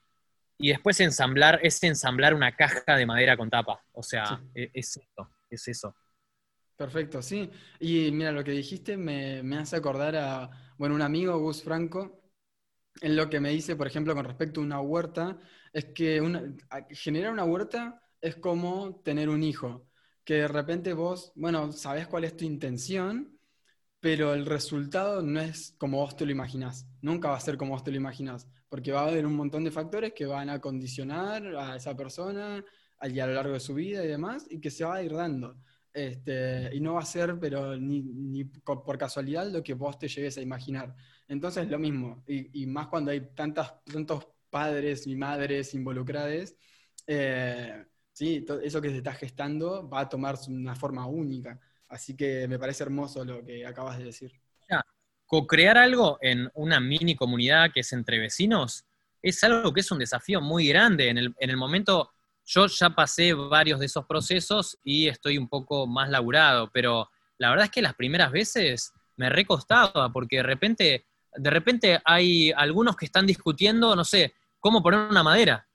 y después ensamblar, es ensamblar una caja de madera con tapa, o sea, e, es, eso, es eso. Perfecto, sí. Y mira, lo que dijiste me, hace acordar a, bueno, un amigo, Gus Franco, en lo que me dice, por ejemplo, con respecto a una huerta, es que generar una huerta es como tener un hijo, que de repente vos, bueno, sabés cuál es tu intención, pero el resultado no es como vos te lo imaginás. Nunca va a ser como vos te lo imaginás, porque va a haber un montón de factores que van a condicionar a esa persona a lo largo de su vida y demás, y que se va a ir dando. Este, y no va a ser, pero ni, por casualidad, lo que vos te llegues a imaginar. Entonces, lo mismo, y, más cuando hay tantas, tantos padres y madres involucrados, eh, sí, eso que se está gestando va a tomar una forma única. Así que me parece hermoso lo que acabas de decir. Co-crear algo en una mini comunidad que es entre vecinos es algo que es un desafío muy grande. En el, en el momento, yo ya pasé varios de esos procesos y estoy un poco más laburado, pero la verdad es que las primeras veces me recostaba porque de repente, de repente hay algunos que están discutiendo, no sé, cómo poner una madera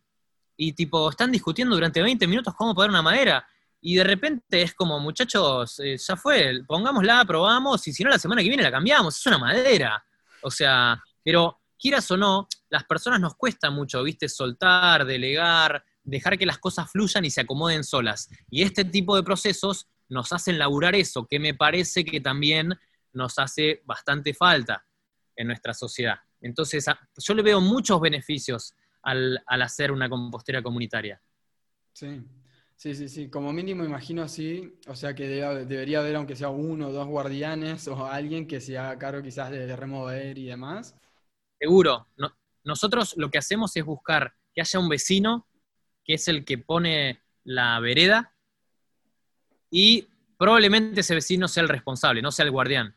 y tipo, están discutiendo durante 20 minutos cómo poner una madera. Y de repente es como, muchachos, eh, ya fue, pongámosla, probamos, y si no, la semana que viene la cambiamos, es una madera. O sea, pero quieras o no, las personas nos cuesta mucho, ¿viste? Soltar, delegar, dejar que las cosas fluyan y se acomoden solas. Y este tipo de procesos nos hacen laburar eso, que me parece que también nos hace bastante falta en nuestra sociedad. Entonces, yo le veo muchos beneficios al, hacer una compostera comunitaria. Sí, sí, sí, sí. Como mínimo imagino así, o sea que debería haber aunque sea uno o dos guardianes o alguien que se haga cargo quizás de, remover y demás. Seguro. nosotros lo que hacemos es buscar que haya un vecino que es el que pone la vereda y probablemente ese vecino sea el responsable, no sea el guardián.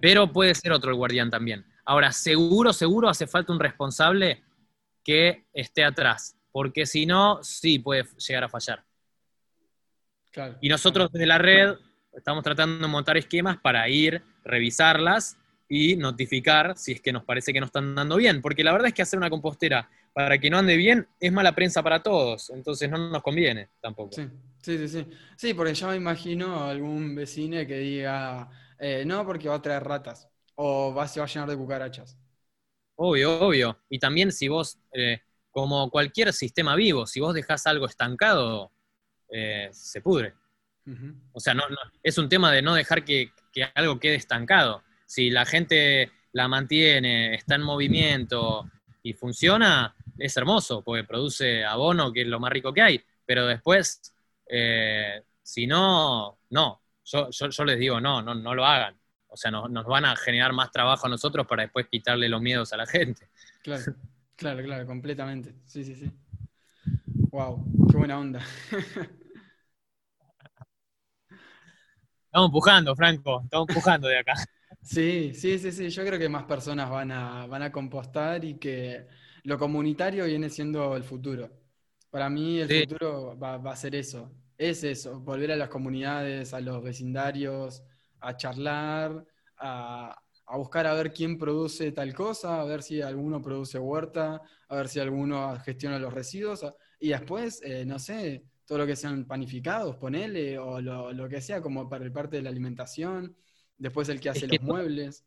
Pero puede ser otro el guardián también. Ahora, seguro, seguro hace falta un responsable que esté atrás, porque si no, sí puede llegar a fallar. Y nosotros desde la red estamos tratando de montar esquemas para ir, revisarlas y notificar si es que nos parece que no están dando bien, porque la verdad es que hacer una compostera para que no ande bien es mala prensa para todos, entonces no nos conviene tampoco. Sí, sí, sí. Sí, porque ya me imagino algún vecino que diga, eh, no, porque va a traer ratas, o va, se va a llenar de cucarachas. Obvio, obvio. Y también si vos, eh, como cualquier sistema vivo, si vos dejás algo estancado, eh, se pudre. O sea, no, es un tema de no dejar que, algo quede estancado. Si la gente la mantiene, está en movimiento y funciona, es hermoso, porque produce abono, que es lo más rico que hay. Pero después, eh, si no, no. Yo, yo, les digo, no, no, no lo hagan. O sea, nos, nos van a generar más trabajo a nosotros para después quitarle los miedos a la gente. Claro, claro, claro, completamente. Sí, sí, sí. Wow, qué buena onda. Estamos empujando, Franco, estamos empujando de acá. Sí, sí, sí, sí. Yo creo que más personas van a, van a compostar y que lo comunitario viene siendo el futuro. Para mí el futuro va, a ser eso. Es eso, volver a las comunidades, a los vecindarios, a charlar, a, buscar a ver quién produce tal cosa, a ver si alguno produce huerta, a ver si alguno gestiona los residuos. Y después, eh, no sé, todo lo que sean panificados, ponele, o lo, que sea como para el parte de la alimentación, después el que hace los muebles.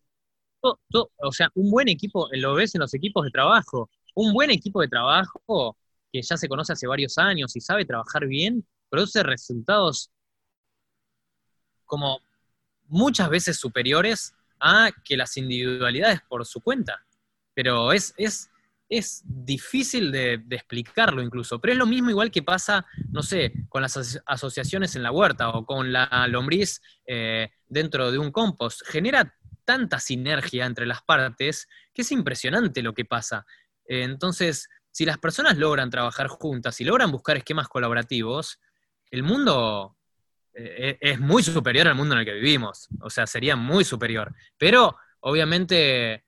o sea, un buen equipo, lo ves en los equipos de trabajo, un buen equipo de trabajo que ya se conoce hace varios años y sabe trabajar bien, produce resultados como muchas veces superiores a que las individualidades por su cuenta. Pero es, es es difícil de, explicarlo incluso, pero es lo mismo igual que pasa, no sé, con las asociaciones en la huerta o con la lombriz eh, dentro de un compost. Genera tanta sinergia entre las partes que es impresionante lo que pasa. Eh, entonces, si las personas logran trabajar juntas y logran buscar esquemas colaborativos, el mundo eh, es muy superior al mundo en el que vivimos. O sea, sería muy superior. Pero, obviamente,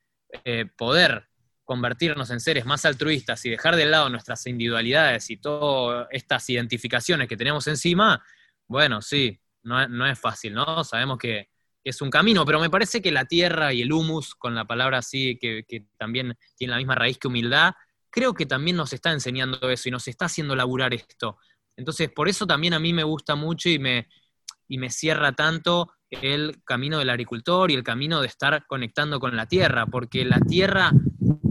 poder convertirnos en seres más altruistas y dejar de lado nuestras individualidades y todas estas identificaciones que tenemos encima, bueno, sí, no, es fácil, ¿no? Sabemos que, es un camino, pero me parece que la tierra y el humus, con la palabra así, que, también tiene la misma raíz que humildad, creo que también nos está enseñando eso y nos está haciendo laburar esto. Entonces, por eso también a mí me gusta mucho y me, y me cierra tanto el camino del agricultor y el camino de estar conectando con la tierra, porque la tierra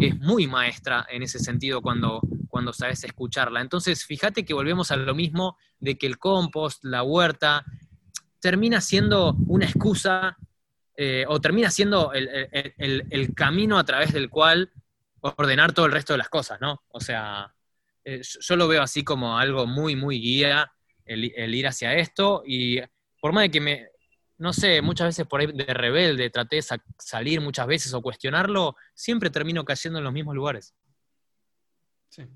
es muy maestra en ese sentido cuando, cuando sabes escucharla. Entonces, fíjate que volvemos a lo mismo de que el compost, la huerta, termina siendo una excusa eh, o termina siendo el, camino a través del cual ordenar todo el resto de las cosas, ¿no? O sea, eh, yo lo veo así como algo muy, muy guía, el, ir hacia esto, y por más de que me, no sé, muchas veces por ahí de rebelde traté de salir muchas veces o cuestionarlo, siempre termino cayendo en los mismos lugares.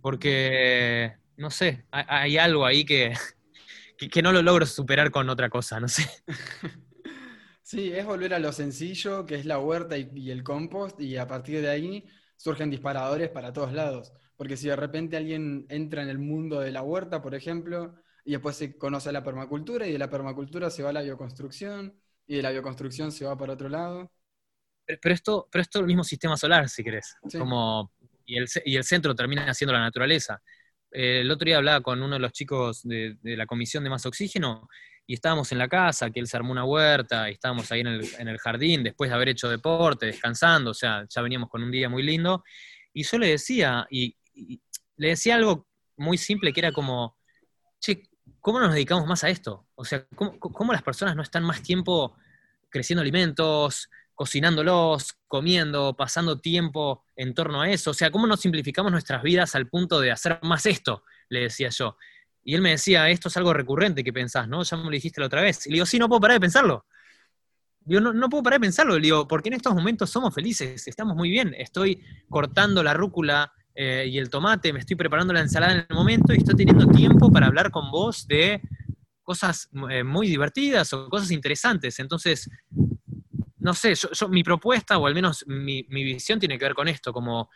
Porque, no sé, hay, algo ahí que, que, no lo logro superar con otra cosa, no sé. Sí, es volver a lo sencillo, que es la huerta y, el compost, y a partir de ahí surgen disparadores para todos lados. Porque si de repente alguien entra en el mundo de la huerta, por ejemplo, y después se conoce la permacultura y de la permacultura se va a la bioconstrucción y de la bioconstrucción se va para otro lado. Pero, esto, pero esto es el mismo sistema solar, si querés. Como, y, el, y el centro termina siendo la naturaleza. el otro día hablaba con uno de los chicos de, la comisión de más oxígeno y estábamos en la casa, que él se armó una huerta y estábamos ahí en el, en el jardín después de haber hecho deporte, descansando, o sea, ya veníamos con un día muy lindo. Y yo le decía, y, y le decía algo muy simple que era como, che, ¿cómo nos dedicamos más a esto? O sea, ¿cómo, las personas no están más tiempo creciendo alimentos, cocinándolos, comiendo, pasando tiempo en torno a eso? O sea, ¿cómo nos simplificamos nuestras vidas al punto de hacer más esto? Le decía yo. Y él me decía, esto es algo recurrente que pensás, ¿no? Ya me lo dijiste la otra vez. Y le digo, sí, no puedo parar de pensarlo. Digo, no, no puedo parar de pensarlo. Le digo, porque en estos momentos somos felices, estamos muy bien. Estoy cortando la rúcula eh, y el tomate, me estoy preparando la ensalada en el momento y estoy teniendo tiempo para hablar con vos de cosas eh, muy divertidas o cosas interesantes. Entonces, no sé, mi propuesta, o al menos mi, visión tiene que ver con esto, como,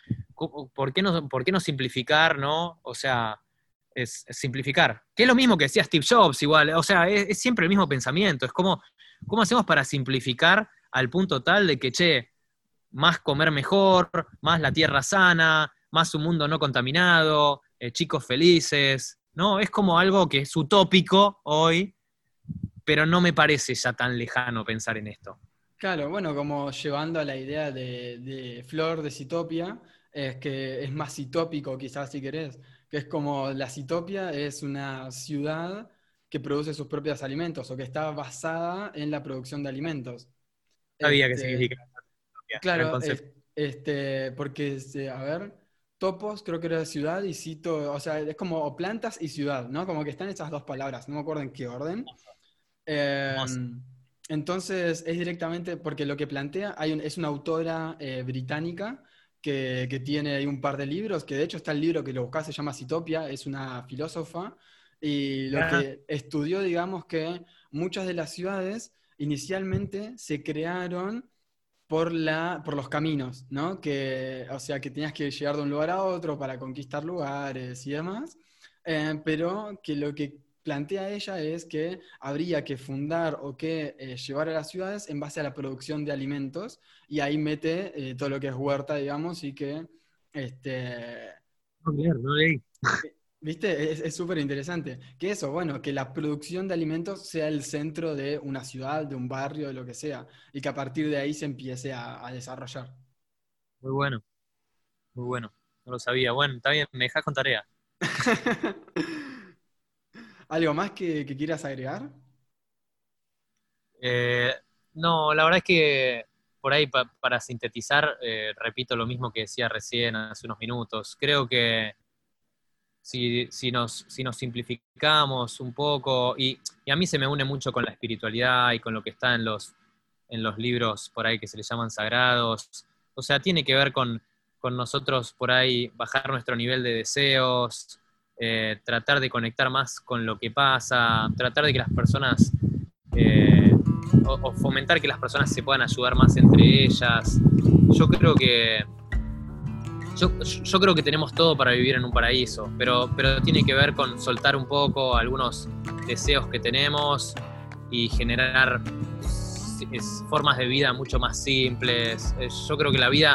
¿por qué no, por qué no simplificar, no? O sea, simplificar. Que es lo mismo que decía Steve Jobs, igual, o sea, es, siempre el mismo pensamiento, es como, ¿cómo hacemos para simplificar al punto tal de que, che, más comer mejor, más la tierra sana, más un mundo no contaminado, eh, chicos felices, ¿no? Es como algo que es utópico hoy, pero no me parece ya tan lejano pensar en esto. Claro, bueno, como llevando a la idea de, Flor de Citopia, es que es más citópico quizás si querés, que es como la Citopia es una ciudad que produce sus propios alimentos o que está basada en la producción de alimentos. Sabía que Este, significa. Claro, este, porque, a ver, topos creo que era ciudad y cito, o sea, es como plantas y ciudad, ¿no? Como que están esas dos palabras, no me acuerdo en qué orden. Eh, entonces, es directamente, porque lo que plantea, hay un- es una autora eh, británica que, que tiene ahí un par de libros, que de hecho está el libro que lo buscás, se llama Citopia, es una filósofa, y lo Ah. que estudió, digamos, que muchas de las ciudades inicialmente se crearon por, la, por los caminos, ¿no? Que, o sea, que tenías que llegar de un lugar a otro para conquistar lugares y demás, eh, pero que lo que plantea ella es que habría que fundar o que eh, llevar a las ciudades en base a la producción de alimentos, y ahí mete eh, todo lo que es huerta, digamos, y que, este, No, leer, no leí. ¿Viste? Es súper interesante. Que eso, bueno, que la producción de alimentos sea el centro de una ciudad, de un barrio, de lo que sea, y que a partir de ahí se empiece a, a desarrollar. Muy bueno. Muy bueno. No lo sabía. Bueno, está bien, me dejas con tarea. ¿Algo más que, que quieras agregar? Eh, no, la verdad es que por ahí pa- para sintetizar, eh, repito lo mismo que decía recién hace unos minutos. Creo que si, si nos, si nos simplificamos un poco, y, a mí se me une mucho con la espiritualidad y con lo que está en los, en los libros por ahí que se les llaman sagrados, o sea, tiene que ver con, con nosotros por ahí bajar nuestro nivel de deseos, eh, tratar de conectar más con lo que pasa, tratar de que las personas eh, o, o fomentar que las personas se puedan ayudar más entre ellas. Yo creo que yo, yo creo que tenemos todo para vivir en un paraíso, pero, pero tiene que ver con soltar un poco algunos deseos que tenemos y generar formas de vida mucho más simples. Eh, Yo creo que la vida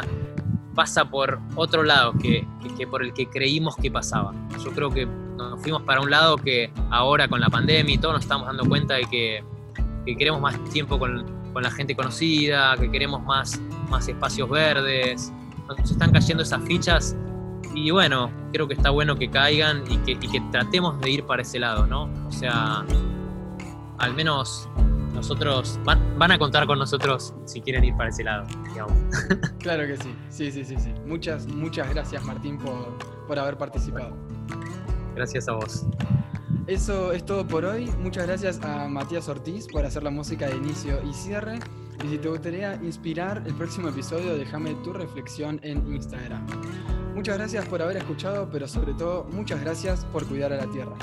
pasa por otro lado que, que- que por el que creímos que pasaba. Yo creo que nos fuimos para un lado que ahora con la pandemia y todo nos estamos dando cuenta de que, que queremos más tiempo con, con la gente conocida, que queremos más, más espacios verdes. Nos están cayendo esas fichas y bueno, creo que está bueno que caigan y que, y que tratemos de ir para ese lado, ¿no? O sea, al menos nosotros van, van a contar con nosotros si quieren ir para ese lado, digamos. Claro que sí, sí, sí, sí, sí. Muchas, muchas gracias Martín por, por haber participado. Gracias a vos. Eso es todo por hoy. Muchas gracias a Matías Ortiz por hacer la música de inicio y cierre. Y si te gustaría inspirar el próximo episodio, déjame tu reflexión en Instagram. Muchas gracias por haber escuchado, pero sobre todo muchas gracias por cuidar a la tierra.